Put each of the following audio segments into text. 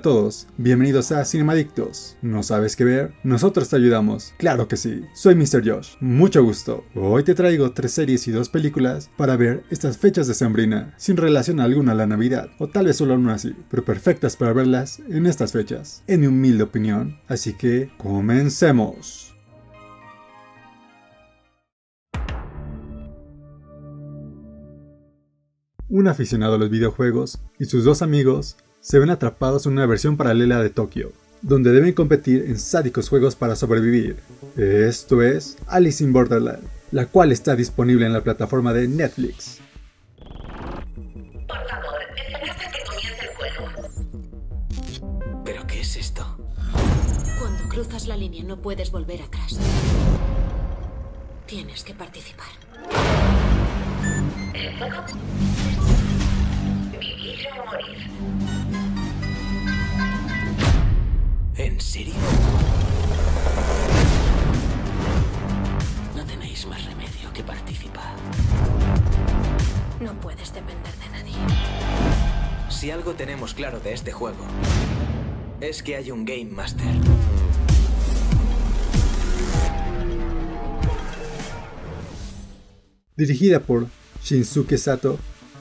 a todos, bienvenidos a Cinemadictos. ¿No sabes qué ver? Nosotros te ayudamos. Claro que sí, soy Mr. Josh. Mucho gusto. Hoy te traigo tres series y dos películas para ver estas fechas de sembrina, sin relación alguna a la Navidad, o tal vez solo una así, pero perfectas para verlas en estas fechas, en mi humilde opinión. Así que, comencemos. Un aficionado a los videojuegos y sus dos amigos se ven atrapados en una versión paralela de Tokio, donde deben competir en sádicos juegos para sobrevivir. Esto es Alice in Borderland, la cual está disponible en la plataforma de Netflix. Por favor, que comience el juego. ¿Pero qué es esto? Cuando cruzas la línea no puedes volver atrás. Tienes que participar. ¿El juego? Morir. ¿En serio? No tenéis más remedio que participar. No puedes depender de nadie. Si algo tenemos claro de este juego, es que hay un Game Master. Dirigida por Shinsuke Sato,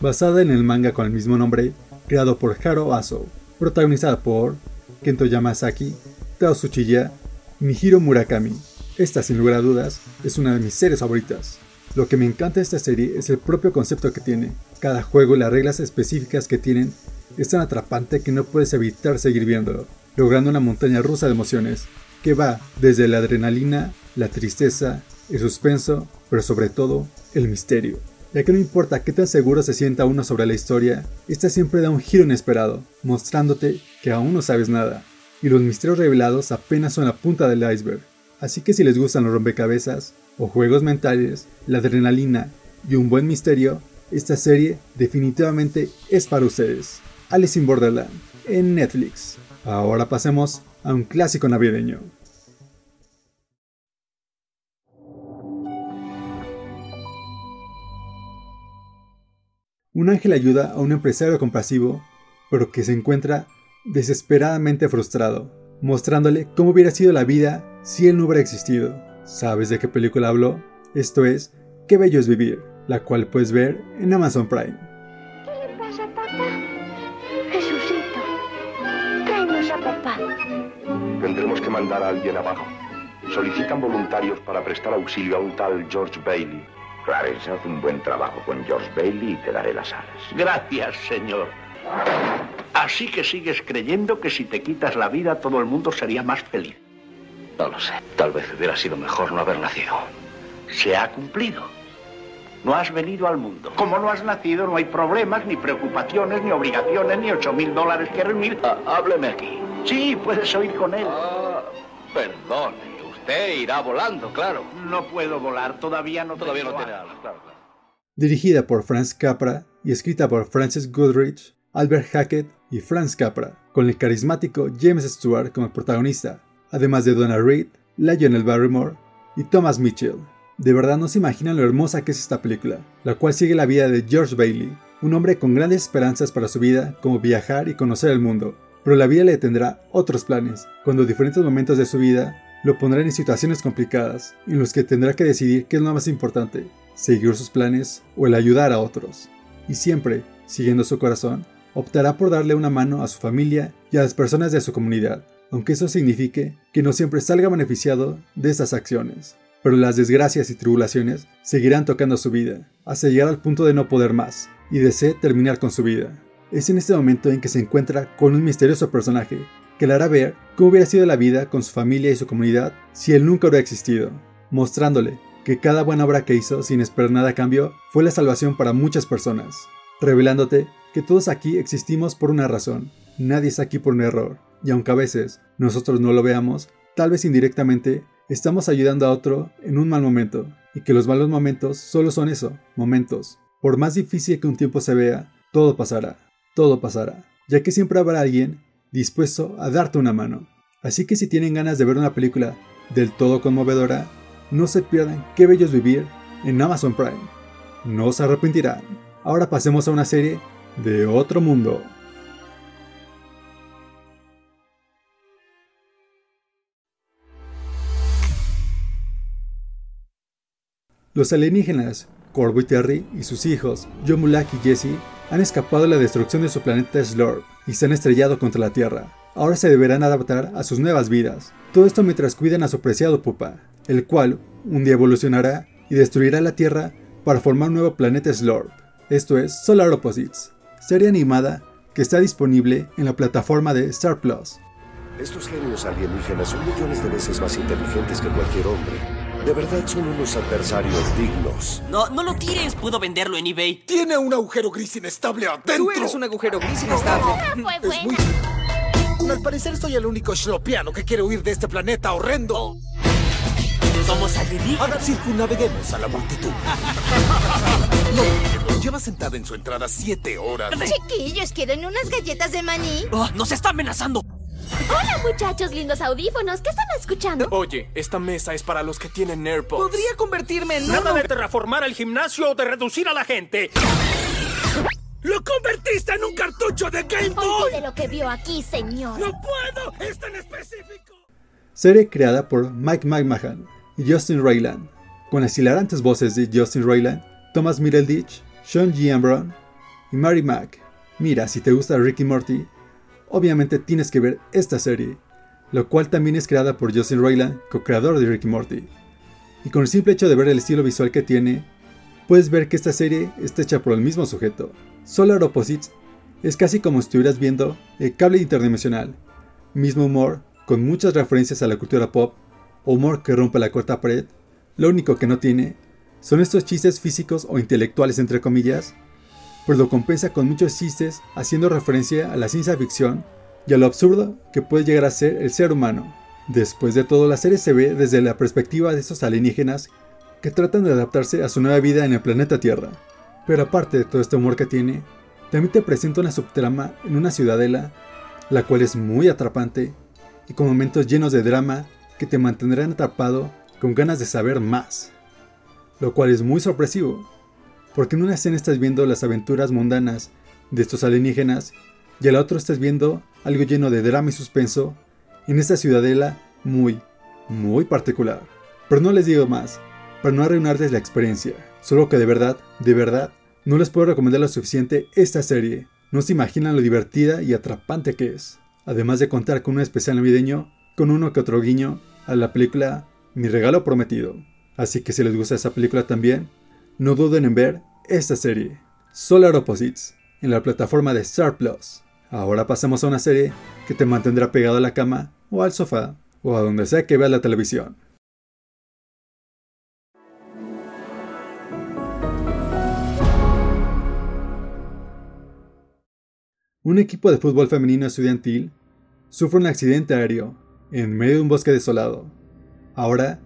basada en el manga con el mismo nombre, creado por Haro Aso, protagonizada por Kento Yamasaki, Tao Tsuchiya, Mihiro Murakami. Esta, sin lugar a dudas, es una de mis series favoritas. Lo que me encanta de esta serie es el propio concepto que tiene. Cada juego y las reglas específicas que tienen es tan atrapante que no puedes evitar seguir viéndolo, logrando una montaña rusa de emociones que va desde la adrenalina, la tristeza, el suspenso, pero sobre todo el misterio. Ya que no importa qué tan seguro se sienta uno sobre la historia, esta siempre da un giro inesperado, mostrándote que aún no sabes nada, y los misterios revelados apenas son la punta del iceberg. Así que si les gustan los rompecabezas, o juegos mentales, la adrenalina y un buen misterio, esta serie definitivamente es para ustedes. Alice in Borderland, en Netflix. Ahora pasemos a un clásico navideño. Un ángel ayuda a un empresario compasivo, pero que se encuentra desesperadamente frustrado, mostrándole cómo hubiera sido la vida si él no hubiera existido. ¿Sabes de qué película habló? Esto es Qué bello es vivir, la cual puedes ver en Amazon Prime. ¿Qué le pasa, papá? Jesucito, tráenos a papá. Tendremos que mandar a alguien abajo. Solicitan voluntarios para prestar auxilio a un tal George Bailey. Clarence, haz un buen trabajo con George Bailey y te daré las alas. Gracias, señor. Así que sigues creyendo que si te quitas la vida todo el mundo sería más feliz. No lo sé. Tal vez hubiera sido mejor no haber nacido. Se ha cumplido. No has venido al mundo. Como no has nacido, no hay problemas, ni preocupaciones, ni obligaciones, ni ocho mil dólares que reunir. Ah, hábleme aquí. Sí, puedes oír con él. Ah, perdone. Usted irá volando, claro. No puedo volar, todavía no Todavía no tengo tiene alas. alas, claro, claro. Dirigida por Franz Capra y escrita por Francis Goodrich, Albert Hackett y Franz Capra, con el carismático James Stewart como protagonista, además de Donna Reed, Lionel Barrymore y Thomas Mitchell. De verdad no se imaginan lo hermosa que es esta película, la cual sigue la vida de George Bailey, un hombre con grandes esperanzas para su vida como viajar y conocer el mundo, pero la vida le tendrá otros planes, cuando diferentes momentos de su vida lo pondrán en situaciones complicadas, en los que tendrá que decidir qué es lo más importante, seguir sus planes o el ayudar a otros. Y siempre, siguiendo su corazón, optará por darle una mano a su familia y a las personas de su comunidad, aunque eso signifique que no siempre salga beneficiado de esas acciones. Pero las desgracias y tribulaciones seguirán tocando su vida, hasta llegar al punto de no poder más, y desee terminar con su vida. Es en este momento en que se encuentra con un misterioso personaje que le hará ver cómo hubiera sido la vida con su familia y su comunidad si él nunca hubiera existido, mostrándole que cada buena obra que hizo sin esperar nada a cambio fue la salvación para muchas personas, revelándote que todos aquí existimos por una razón, nadie está aquí por un error, y aunque a veces nosotros no lo veamos, tal vez indirectamente estamos ayudando a otro en un mal momento, y que los malos momentos solo son eso, momentos. Por más difícil que un tiempo se vea, todo pasará, todo pasará, ya que siempre habrá alguien dispuesto a darte una mano. Así que si tienen ganas de ver una película del todo conmovedora, no se pierdan Qué Bello es Vivir en Amazon Prime. No se arrepentirán. Ahora pasemos a una serie de otro mundo. Los alienígenas, Corvo y Terry y sus hijos, John Mulak y Jesse, han escapado de la destrucción de su planeta Slorp y se han estrellado contra la Tierra. Ahora se deberán adaptar a sus nuevas vidas. Todo esto mientras cuidan a su preciado pupa, el cual un día evolucionará y destruirá la Tierra para formar un nuevo planeta Slorp. Esto es Solar Opposites, serie animada que está disponible en la plataforma de Star Plus. Estos genios alienígenas son millones de veces más inteligentes que cualquier hombre. De verdad son unos adversarios dignos. No, no lo tires. Puedo venderlo en eBay. Tiene un agujero gris inestable adentro. Tú eres un agujero gris inestable. Es muy... Al parecer soy el único shlopiano que quiere huir de este planeta horrendo. Somos alienígenas. Ahora circunnaveguemos a la multitud. No, lleva sentada en su entrada siete horas. Chiquillos, ¿quieren unas galletas de maní? Oh, ¡Nos está amenazando! Hola muchachos, lindos audífonos, ¿qué están escuchando? Oye, esta mesa es para los que tienen AirPods. Podría convertirme en Nada uno. de terraformar el gimnasio o de reducir a la gente. ¡Lo convertiste en un cartucho de Game Boy! Olvide lo que vio aquí, señor. ¡No puedo! ¡Es tan específico! Serie creada por Mike McMahon y Justin Roiland, con las hilarantes voces de Justin Roiland, Thomas Middleditch, Sean G. Ambron y Mary Mack. Mira, si te gusta Ricky Morty, obviamente tienes que ver esta serie, lo cual también es creada por Justin Roiland, co-creador de Ricky Morty. Y con el simple hecho de ver el estilo visual que tiene, puedes ver que esta serie está hecha por el mismo sujeto. Solar Opposites es casi como si estuvieras viendo el cable interdimensional, mismo humor, con muchas referencias a la cultura pop, humor que rompe la cuarta pared, lo único que no tiene son estos chistes físicos o intelectuales entre comillas, pues lo compensa con muchos chistes haciendo referencia a la ciencia ficción y a lo absurdo que puede llegar a ser el ser humano. Después de todo, la serie se ve desde la perspectiva de estos alienígenas que tratan de adaptarse a su nueva vida en el planeta Tierra. Pero aparte de todo este humor que tiene, también te presenta una subtrama en una ciudadela, la cual es muy atrapante y con momentos llenos de drama que te mantendrán atrapado con ganas de saber más. Lo cual es muy sorpresivo, porque en una escena estás viendo las aventuras mundanas de estos alienígenas y a la otra estás viendo algo lleno de drama y suspenso en esta ciudadela muy, muy particular. Pero no les digo más, para no arruinarles la experiencia, solo que de verdad, de verdad, no les puedo recomendar lo suficiente esta serie. No se imaginan lo divertida y atrapante que es. Además de contar con un especial navideño, con uno que otro guiño a la película Mi regalo prometido. Así que si les gusta esa película también, no duden en ver esta serie, Solar Opposites, en la plataforma de Star Plus. Ahora pasamos a una serie que te mantendrá pegado a la cama o al sofá o a donde sea que veas la televisión. Un equipo de fútbol femenino estudiantil sufre un accidente aéreo en medio de un bosque desolado. Ahora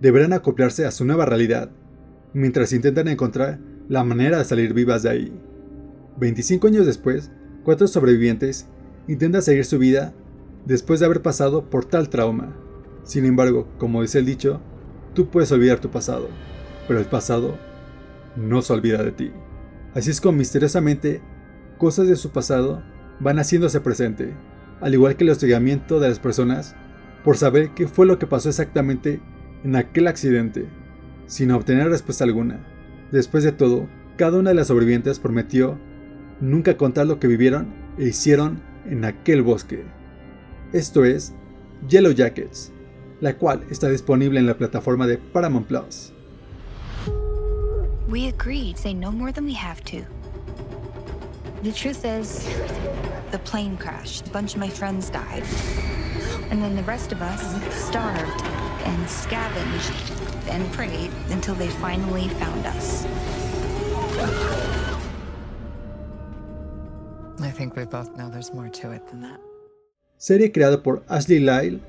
deberán acoplarse a su nueva realidad, mientras intentan encontrar la manera de salir vivas de ahí. 25 años después, cuatro sobrevivientes intentan seguir su vida después de haber pasado por tal trauma. Sin embargo, como dice el dicho, tú puedes olvidar tu pasado, pero el pasado no se olvida de ti. Así es como misteriosamente cosas de su pasado van haciéndose presente, al igual que el hostigamiento de las personas por saber qué fue lo que pasó exactamente en aquel accidente, sin obtener respuesta alguna. Después de todo, cada una de las sobrevivientes prometió nunca contar lo que vivieron e hicieron en aquel bosque. Esto es Yellow Jackets, la cual está disponible en la plataforma de Paramount Plus. We agreed, say no more than we have to. The truth is, the plane crashed. A bunch of my friends died. And then the rest of us starved and scavenged and prayed until they finally found us. I think we both know there's more to it than that. Serie creada por Ashley Lyle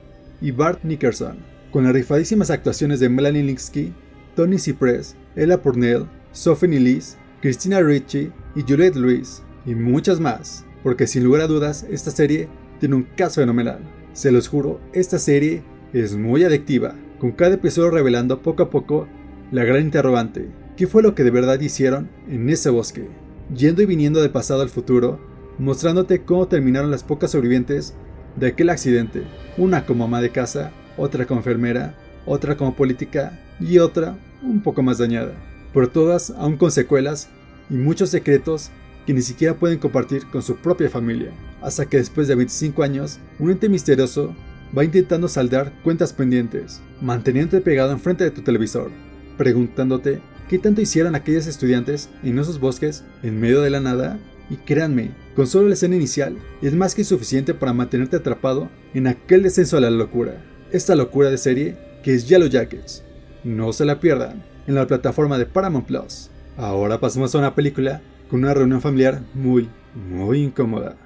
y Bart Nickerson, con las rifadísimas actuaciones de Melanie Linsky, Tony Cypress, Ella Purnell, Sophie Nilis, Christina Ricci y Juliette Lewis, y muchas más, porque sin lugar a dudas esta serie tiene un caso fenomenal. Se los juro, esta serie es muy adictiva, con cada episodio revelando poco a poco la gran interrogante, ¿qué fue lo que de verdad hicieron en ese bosque? Yendo y viniendo del pasado al futuro, mostrándote cómo terminaron las pocas sobrevivientes de aquel accidente, una como ama de casa, otra como enfermera, otra como política y otra un poco más dañada, pero todas aún con secuelas y muchos secretos que ni siquiera pueden compartir con su propia familia, hasta que después de 25 años, un ente misterioso va intentando saldar cuentas pendientes, manteniéndote pegado enfrente de tu televisor, preguntándote qué tanto hicieron aquellos estudiantes en esos bosques en medio de la nada. Y créanme, con solo la escena inicial es más que suficiente para mantenerte atrapado en aquel descenso a la locura. Esta locura de serie que es Yellow Jackets. No se la pierdan en la plataforma de Paramount Plus. Ahora pasamos a una película con una reunión familiar muy, muy incómoda.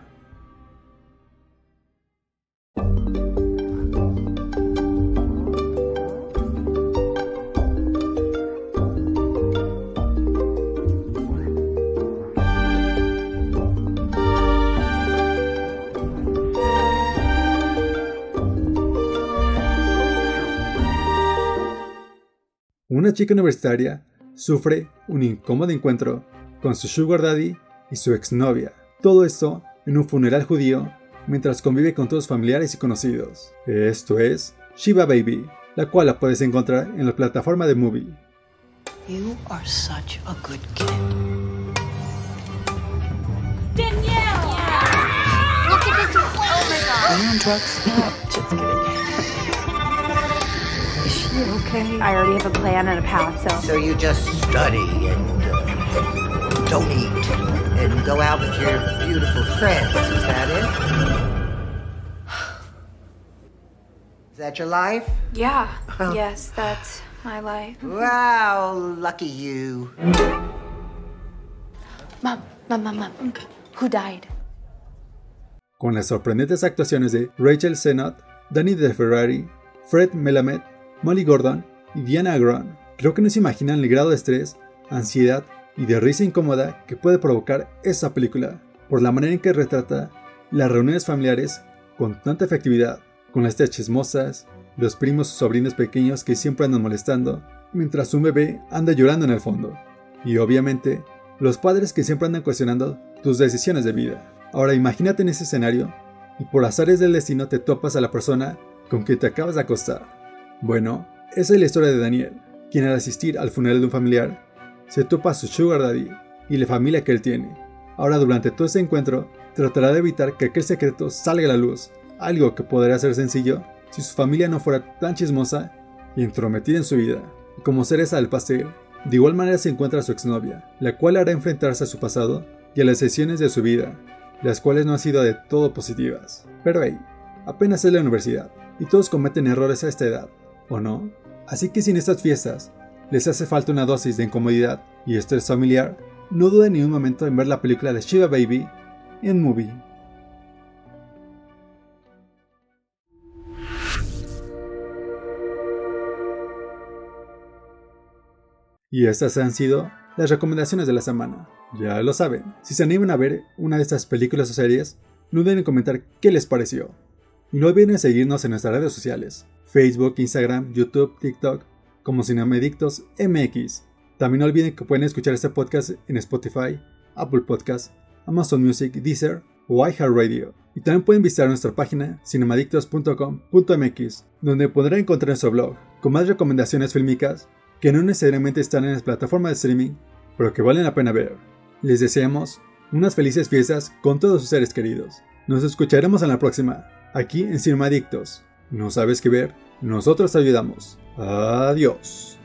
Una chica universitaria sufre un incómodo encuentro con su sugar daddy y su exnovia. Todo esto en un funeral judío mientras convive con todos sus familiares y conocidos. Esto es Shiva Baby, la cual la puedes encontrar en la plataforma de Movie. You are such a good kid. Danielle! Look at this. Oh my god. Are you on drugs? No, just kidding. Is she okay? I already have a plan and a path, so. So you just study and don't eat and go out with your beautiful friends. Is that it? Is that your life? Yeah. Yes, that's my life. Wow, lucky you. Mom, mom, mom, mom. Who died? Con las sorprendentes actuaciones de Rachel Sennott, Danny DeFerrari, Fred Melamed, Molly Gordon y Diana Agron. Creo que no se imaginan el grado de estrés, ansiedad y de risa incómoda que puede provocar esa película, por la manera en que retrata las reuniones familiares con tanta efectividad, con las tías chismosas, los primos o sobrinos pequeños que siempre andan molestando, mientras un bebé anda llorando en el fondo, y obviamente los padres que siempre andan cuestionando tus decisiones de vida. Ahora imagínate en ese escenario y por azares del destino te topas a la persona con quien te acabas de acostar. Bueno, esa es la historia de Daniel, quien al asistir al funeral de un familiar, se topa a su sugar daddy y la familia que él tiene. Ahora durante todo ese encuentro, tratará de evitar que aquel secreto salga a la luz, algo que podría ser sencillo si su familia no fuera tan chismosa y entrometida en su vida. Como cereza del pastel, de igual manera se encuentra su exnovia, la cual hará enfrentarse a su pasado y a las sesiones de su vida, las cuales no han sido de todo positivas. Pero hey, apenas es la universidad, y todos cometen errores a esta edad, ¿o no? Así que si en estas fiestas les hace falta una dosis de incomodidad y estrés familiar, no duden ni un momento en ver la película de Shiva Baby en Movie. Y estas han sido las recomendaciones de la semana. Ya lo saben, si se animan a ver una de estas películas o series, no duden en comentar qué les pareció. Y no olviden seguirnos en nuestras redes sociales, Facebook, Instagram, YouTube, TikTok, como Cinemedictos MX. También no olviden que pueden escuchar este podcast en Spotify, Apple Podcasts, Amazon Music, Deezer o iHeartRadio. Y también pueden visitar nuestra página cinemadictos.com.mx, donde podrán encontrar nuestro blog, con más recomendaciones fílmicas que no necesariamente están en las plataformas de streaming, pero que valen la pena ver. Les deseamos unas felices fiestas con todos sus seres queridos. Nos escucharemos en la próxima, aquí en Cinemadictos. ¿No sabes qué ver? Nosotros te ayudamos. Adiós.